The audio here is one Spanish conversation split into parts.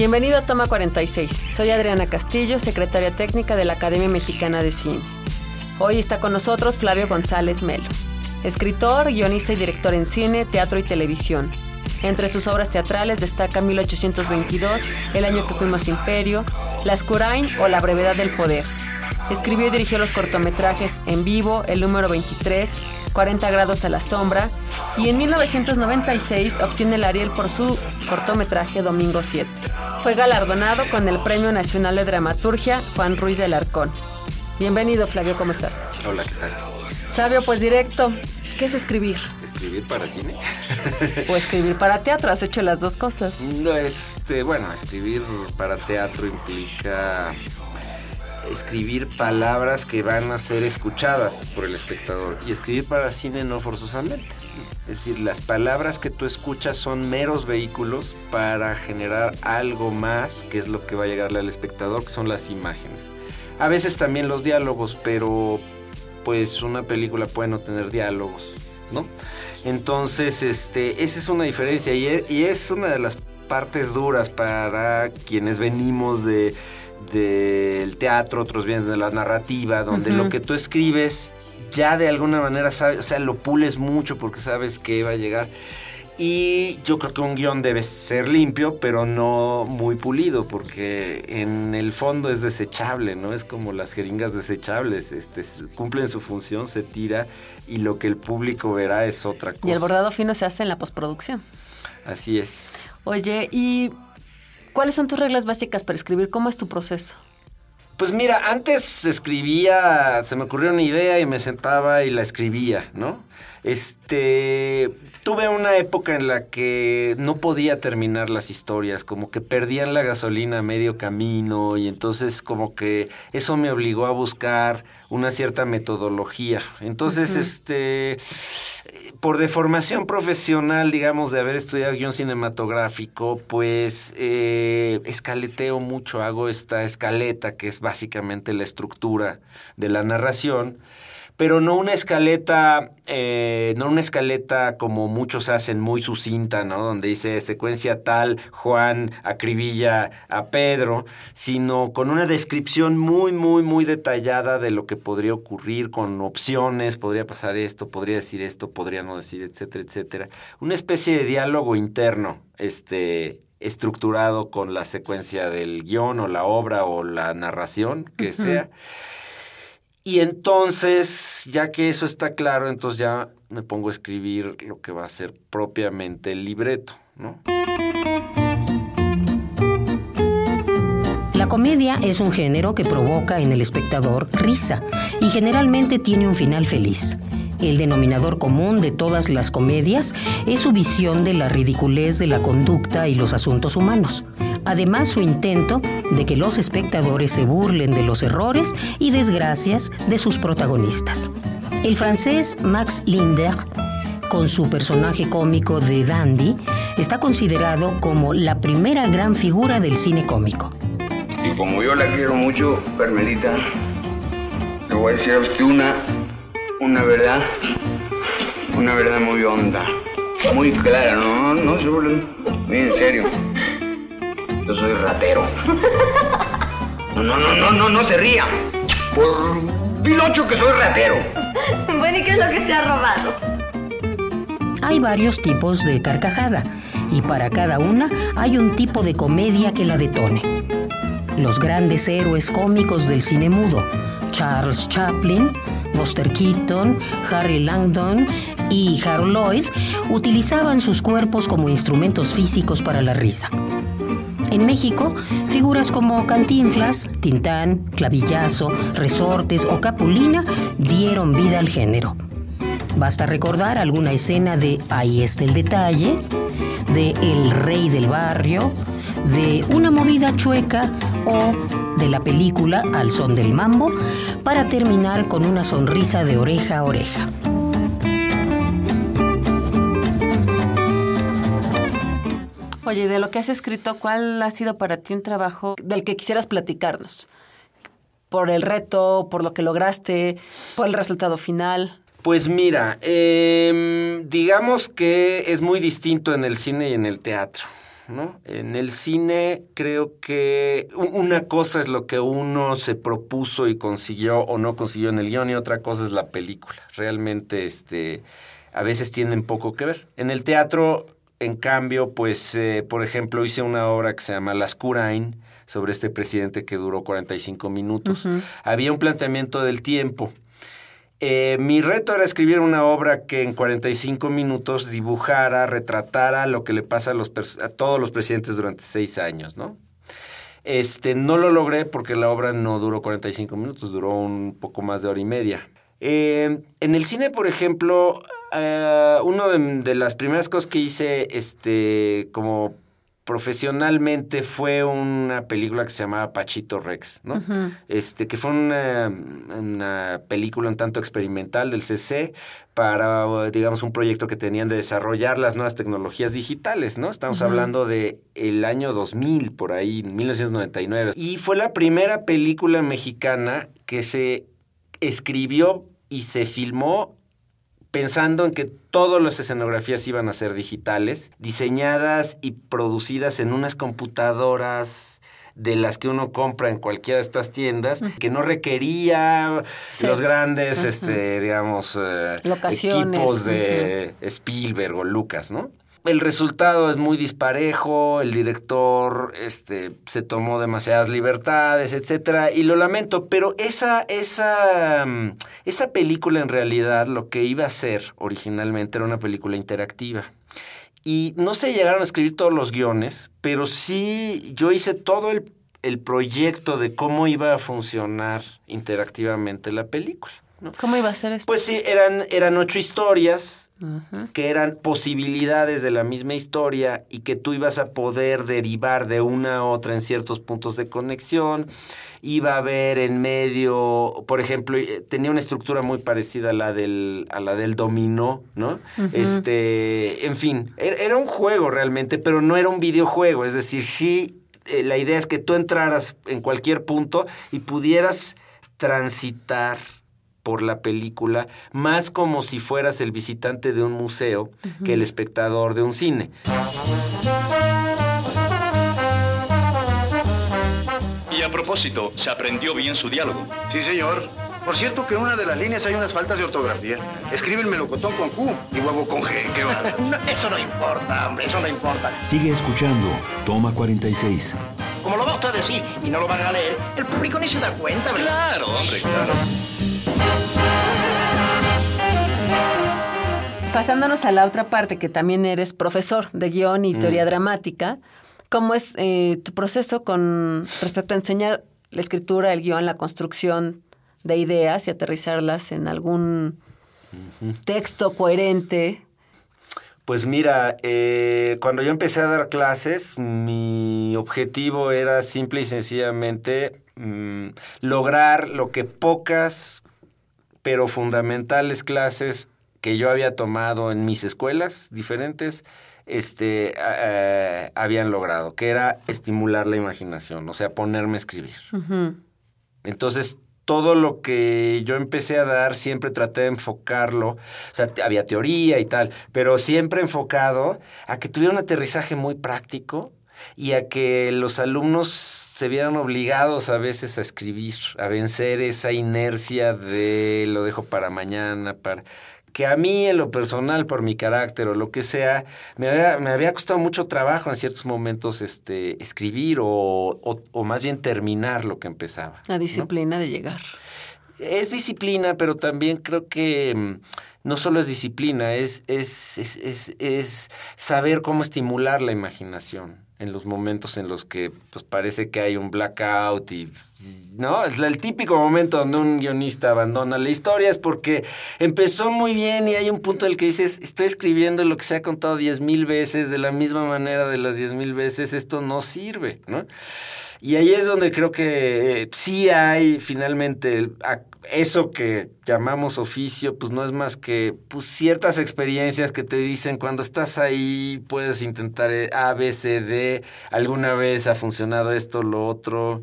Bienvenido a Toma 46. Soy Adriana Castillo, secretaria técnica de la Academia Mexicana de Cine. Hoy está con nosotros Flavio González Melo, escritor, guionista y director en cine, teatro y televisión. Entre sus obras teatrales destaca 1822, El año que fuimos imperio, La Escurain o La brevedad del poder. Escribió y dirigió los cortometrajes En vivo, El número 23, 40 grados a la sombra, y en 1996 obtiene el Ariel por su cortometraje Domingo 7. Fue galardonado con el Premio Nacional de Dramaturgia Juan Ruiz del Arcón. Bienvenido, Flavio, ¿cómo estás? Hola, ¿qué tal? Flavio, pues directo, ¿qué es escribir? ¿Escribir para cine? o escribir para teatro, has hecho las dos cosas. No, este, bueno, escribir para teatro implica escribir palabras que van a ser escuchadas por el espectador y escribir para cine no forzosamente. Es decir, las palabras que tú escuchas son meros vehículos para generar algo más, que es lo que va a llegarle al espectador, que son las imágenes. A veces también los diálogos, pero pues una película puede no tener diálogos, ¿no? Entonces, este, esa es una diferencia y es, y es una de las partes duras para quienes venimos de del teatro, otros vienen de la narrativa, donde lo que tú escribes ya de alguna manera sabes, o sea, lo pules mucho porque sabes que va a llegar. Y yo creo que un guion debe ser limpio, pero no muy pulido, porque en el fondo es desechable, ¿no? Es como las jeringas desechables, este, cumplen su función, se tira y lo que el público verá es otra cosa. Y el bordado fino se hace en la postproducción. Así es. Oye, y ¿Cuáles son tus reglas básicas para escribir? ¿Cómo es tu proceso? Pues mira, antes escribía, se me ocurrió una idea y me sentaba y la escribía, ¿no? Este, tuve una época en la que no podía terminar las historias, como que perdían la gasolina a medio camino y entonces como que eso me obligó a buscar una cierta metodología. Entonces, este, por deformación profesional, digamos, de haber estudiado guion cinematográfico, pues eh, escaleteo mucho, hago esta escaleta que es básicamente la estructura de la narración pero no una escaleta, eh, no una escaleta como muchos hacen, muy sucinta, ¿no? Donde dice secuencia tal, Juan acribilla a Pedro, sino con una descripción muy, muy, muy detallada de lo que podría ocurrir, con opciones, podría pasar esto, podría decir esto, podría no decir, etcétera, etcétera. Una especie de diálogo interno, este, estructurado con la secuencia del guion o la obra o la narración que sea. Y entonces, ya que eso está claro, entonces ya me pongo a escribir lo que va a ser propiamente el libreto, ¿no? La comedia es un género que provoca en el espectador risa y generalmente tiene un final feliz. El denominador común de todas las comedias es su visión de la ridiculez de la conducta y los asuntos humanos. Además, su intento de que los espectadores se burlen de los errores y desgracias de sus protagonistas. El francés Max Linder, con su personaje cómico de Dandy, está considerado como la primera gran figura del cine cómico. Y como yo la quiero mucho, Carmelita, le voy a decir a usted una, una verdad, una verdad muy honda, muy clara, no, no, no muy en serio. Yo soy ratero. No, no, no, no, no, no se ría. Por pilocho que soy ratero. Bueno, ¿y qué es lo que se ha robado? Hay varios tipos de carcajada y para cada una hay un tipo de comedia que la detone. Los grandes héroes cómicos del cine mudo, Charles Chaplin, Buster Keaton, Harry Langdon y Harold Lloyd utilizaban sus cuerpos como instrumentos físicos para la risa. En México, figuras como Cantinflas, Tintán, Clavillazo, Resortes o Capulina dieron vida al género. Basta recordar alguna escena de Ahí está el detalle, de El Rey del Barrio, de Una movida chueca o de la película Al son del mambo para terminar con una sonrisa de oreja a oreja. Oye, de lo que has escrito, ¿cuál ha sido para ti un trabajo del que quisieras platicarnos? Por el reto, por lo que lograste, por el resultado final. Pues mira, em, digamos que es muy distinto en el cine y en el teatro. ¿no? En el cine creo que una cosa es lo que uno se propuso y consiguió o no consiguió en el guion y otra cosa es la película. Realmente este, a veces tienen poco que ver. En el teatro, en cambio, pues, eh, por ejemplo, hice una obra que se llama Las Curain sobre este presidente que duró 45 minutos. Había un planteamiento del tiempo. Eh, mi reto era escribir una obra que en 45 minutos dibujara, retratara lo que le pasa a, los a todos los presidentes durante seis años, ¿no? Este, no lo logré porque la obra no duró 45 minutos, duró un poco más de hora y media. Eh, en el cine, por ejemplo, eh, una de, de, las primeras cosas que hice este, como profesionalmente fue una película que se llamaba Pachito Rex, ¿no? Este, que fue una, película un tanto experimental del CC para, digamos, un proyecto que tenían de desarrollar las nuevas tecnologías digitales, ¿no? Estamos hablando de el año 2000, por ahí, 1999. Y fue la primera película mexicana que se escribió y se filmó pensando en que todas las escenografías iban a ser digitales, diseñadas y producidas en unas computadoras de las que uno compra en cualquiera de estas tiendas, que no requería los grandes, este, digamos, eh, equipos de Spielberg o Lucas, ¿no? El resultado es muy disparejo, el director este, se tomó demasiadas libertades, etcétera, y lo lamento, pero esa, esa, mm, esa película en realidad lo que iba a ser originalmente era una película interactiva. Y no se llegaron a escribir todos los guiones, pero sí yo hice todo el, el proyecto de cómo iba a funcionar interactivamente la película. ¿Cómo iba a ser esto? Pues sí, eran, eran ocho historias que eran posibilidades de la misma historia y que tú ibas a poder derivar de una a otra en ciertos puntos de conexión. Iba a haber en medio, por ejemplo, eh, tenía una estructura muy parecida a la del, a la del dominó, ¿no? Este, en fin, er, era un juego realmente, pero no era un videojuego. Es decir, sí, eh, la idea es que tú entraras en cualquier punto y pudieras transitar por la película, más como si fueras el visitante de un museo que el espectador de un cine. Y a propósito, ¿se aprendió bien su diálogo? Sí, señor. Por cierto que en una de las líneas hay unas faltas de ortografía. Escribe el melocotón con Q y huevo con G. ¿Qué va? eso no importa, hombre, eso no importa. Sigue escuchando. Toma 46. Como lo va usted a decir y no lo van a leer, el público ni se da cuenta, ¿verdad? Claro, hombre, claro. Pasándonos a la otra parte, que también eres profesor de guion y teoría mm. dramática, ¿cómo es eh, tu proceso con respecto a enseñar la escritura, el guion, la construcción de ideas y aterrizarlas en algún texto coherente? Pues mira, eh, cuando yo empecé a dar clases, mi objetivo era simple y sencillamente mm, lograr lo que pocas pero fundamentales clases que yo había tomado en mis escuelas diferentes, este, habían logrado, que era estimular la imaginación, o sea, ponerme a escribir. Entonces, todo lo que yo empecé a dar, siempre traté de enfocarlo, o sea, había teoría y tal, pero siempre enfocado a que tuviera un aterrizaje muy práctico y a que los alumnos se vieran obligados a veces a escribir, a vencer esa inercia de lo dejo para mañana, para que a mí en lo personal, por mi carácter o lo que sea, me había, me había costado mucho trabajo en ciertos momentos este, escribir o, o, más bien terminar lo que empezaba. La disciplina de llegar. es disciplina, pero también creo que mm, no solo es disciplina, es, es, es, es, es saber cómo estimular la imaginación en los momentos en los que pues parece que hay un blackout y no es el típico momento donde un guionista abandona la historia es porque empezó muy bien y hay un punto en el que dices estoy escribiendo lo que se ha contado diez mil veces de la misma manera de las diez mil veces esto no sirve no y ahí es donde creo que eh, sí hay finalmente eso que llamamos oficio, pues no es más que pues, ciertas experiencias que te dicen cuando estás ahí puedes intentar eh, A, B, C, D, alguna vez ha funcionado esto, lo otro,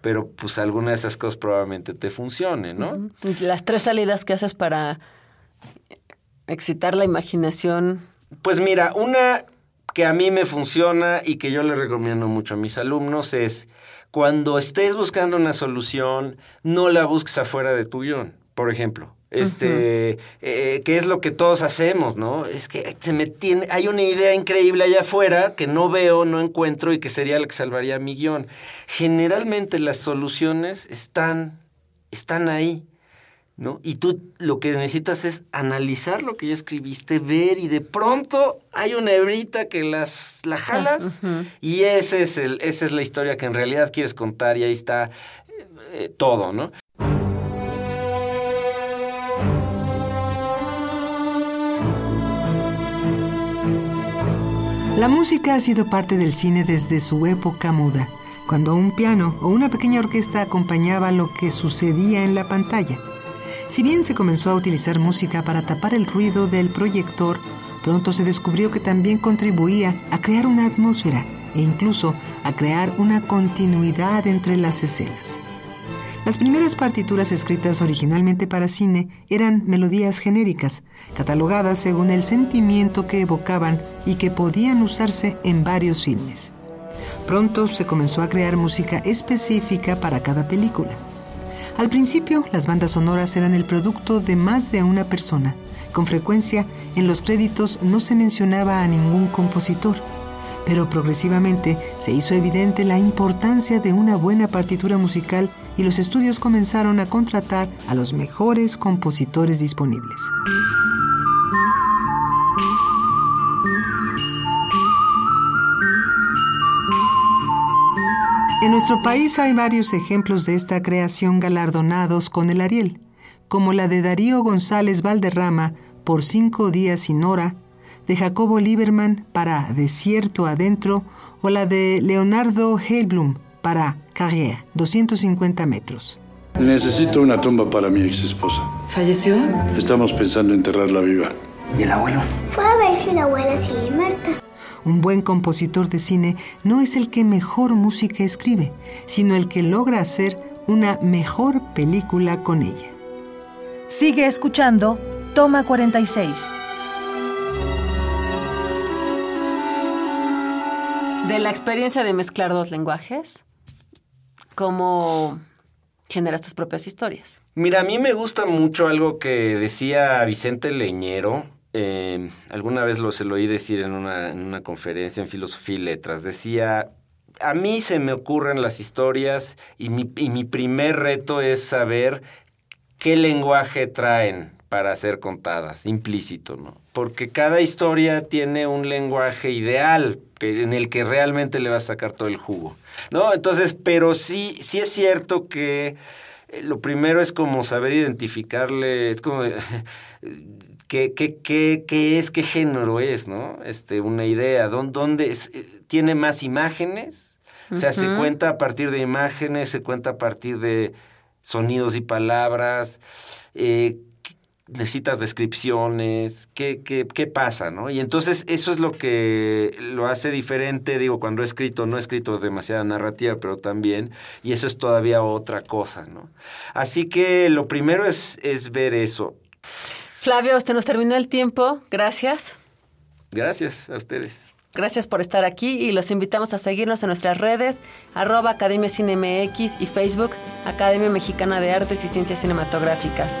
pero pues alguna de esas cosas probablemente te funcione, ¿no? Las tres salidas que haces para excitar la imaginación. Pues mira, una que a mí me funciona y que yo le recomiendo mucho a mis alumnos es cuando estés buscando una solución, no la busques afuera de tu guion, por ejemplo. Este, eh, ¿qué es lo que todos hacemos, no? Es que se me tiene, hay una idea increíble allá afuera que no veo, no encuentro y que sería la que salvaría mi guion. Generalmente las soluciones están, están ahí. ¿no? Y tú lo que necesitas es analizar lo que ya escribiste, ver y de pronto hay una hebrita que las la jalas y ese es el, esa es la historia que en realidad quieres contar y ahí está eh, todo, ¿no? La música ha sido parte del cine desde su época muda, cuando un piano o una pequeña orquesta acompañaba lo que sucedía en la pantalla. Si bien se comenzó a utilizar música para tapar el ruido del proyector, pronto se descubrió que también contribuía a crear una atmósfera e incluso a crear una continuidad entre las escenas. Las primeras partituras escritas originalmente para cine eran melodías genéricas, catalogadas según el sentimiento que evocaban y que podían usarse en varios filmes. Pronto se comenzó a crear música específica para cada película. Al principio, las bandas sonoras eran el producto de más de una persona. Con frecuencia, en los créditos no se mencionaba a ningún compositor. Pero progresivamente se hizo evidente la importancia de una buena partitura musical y los estudios comenzaron a contratar a los mejores compositores disponibles. En nuestro país hay varios ejemplos de esta creación galardonados con el Ariel, como la de Darío González Valderrama por Cinco días sin hora, de Jacobo Lieberman para Desierto Adentro o la de Leonardo Heilblum para Carrière, 250 metros. Necesito una tumba para mi ex esposa. ¿Falleció? Estamos pensando enterrarla viva. ¿Y el abuelo? Fue a ver si la abuela sigue muerta. Un buen compositor de cine no es el que mejor música escribe, sino el que logra hacer una mejor película con ella. Sigue escuchando Toma 46. De la experiencia de mezclar dos lenguajes, ¿cómo generas tus propias historias? Mira, a mí me gusta mucho algo que decía Vicente Leñero, eh, alguna vez lo se lo oí decir en una, en una conferencia en Filosofía y Letras. Decía, a mí se me ocurren las historias y mi primer reto es saber qué lenguaje traen para ser contadas, implícito, ¿no? Porque cada historia tiene un lenguaje ideal que, en el que realmente le va a sacar todo el jugo, ¿no? Entonces, pero sí, sí es cierto que eh, lo primero es como saber identificarle, es como qué, qué, qué, qué es, qué género es, ¿no? Este, una idea, ¿dónde, dónde es, eh, tiene más imágenes? O sea, se cuenta a partir de imágenes, se cuenta a partir de sonidos y palabras, eh, necesitas descripciones, ¿qué, qué, qué pasa, no? Y entonces eso es lo que lo hace diferente, digo, cuando he escrito, no he escrito demasiada narrativa, pero también, y eso es todavía otra cosa, ¿no? Así que lo primero es, es ver eso. Flavio, usted nos terminó el tiempo. Gracias. Gracias a ustedes. Gracias por estar aquí y los invitamos a seguirnos en nuestras redes, arroba Academia CineMX y Facebook, Academia Mexicana de Artes y Ciencias Cinematográficas.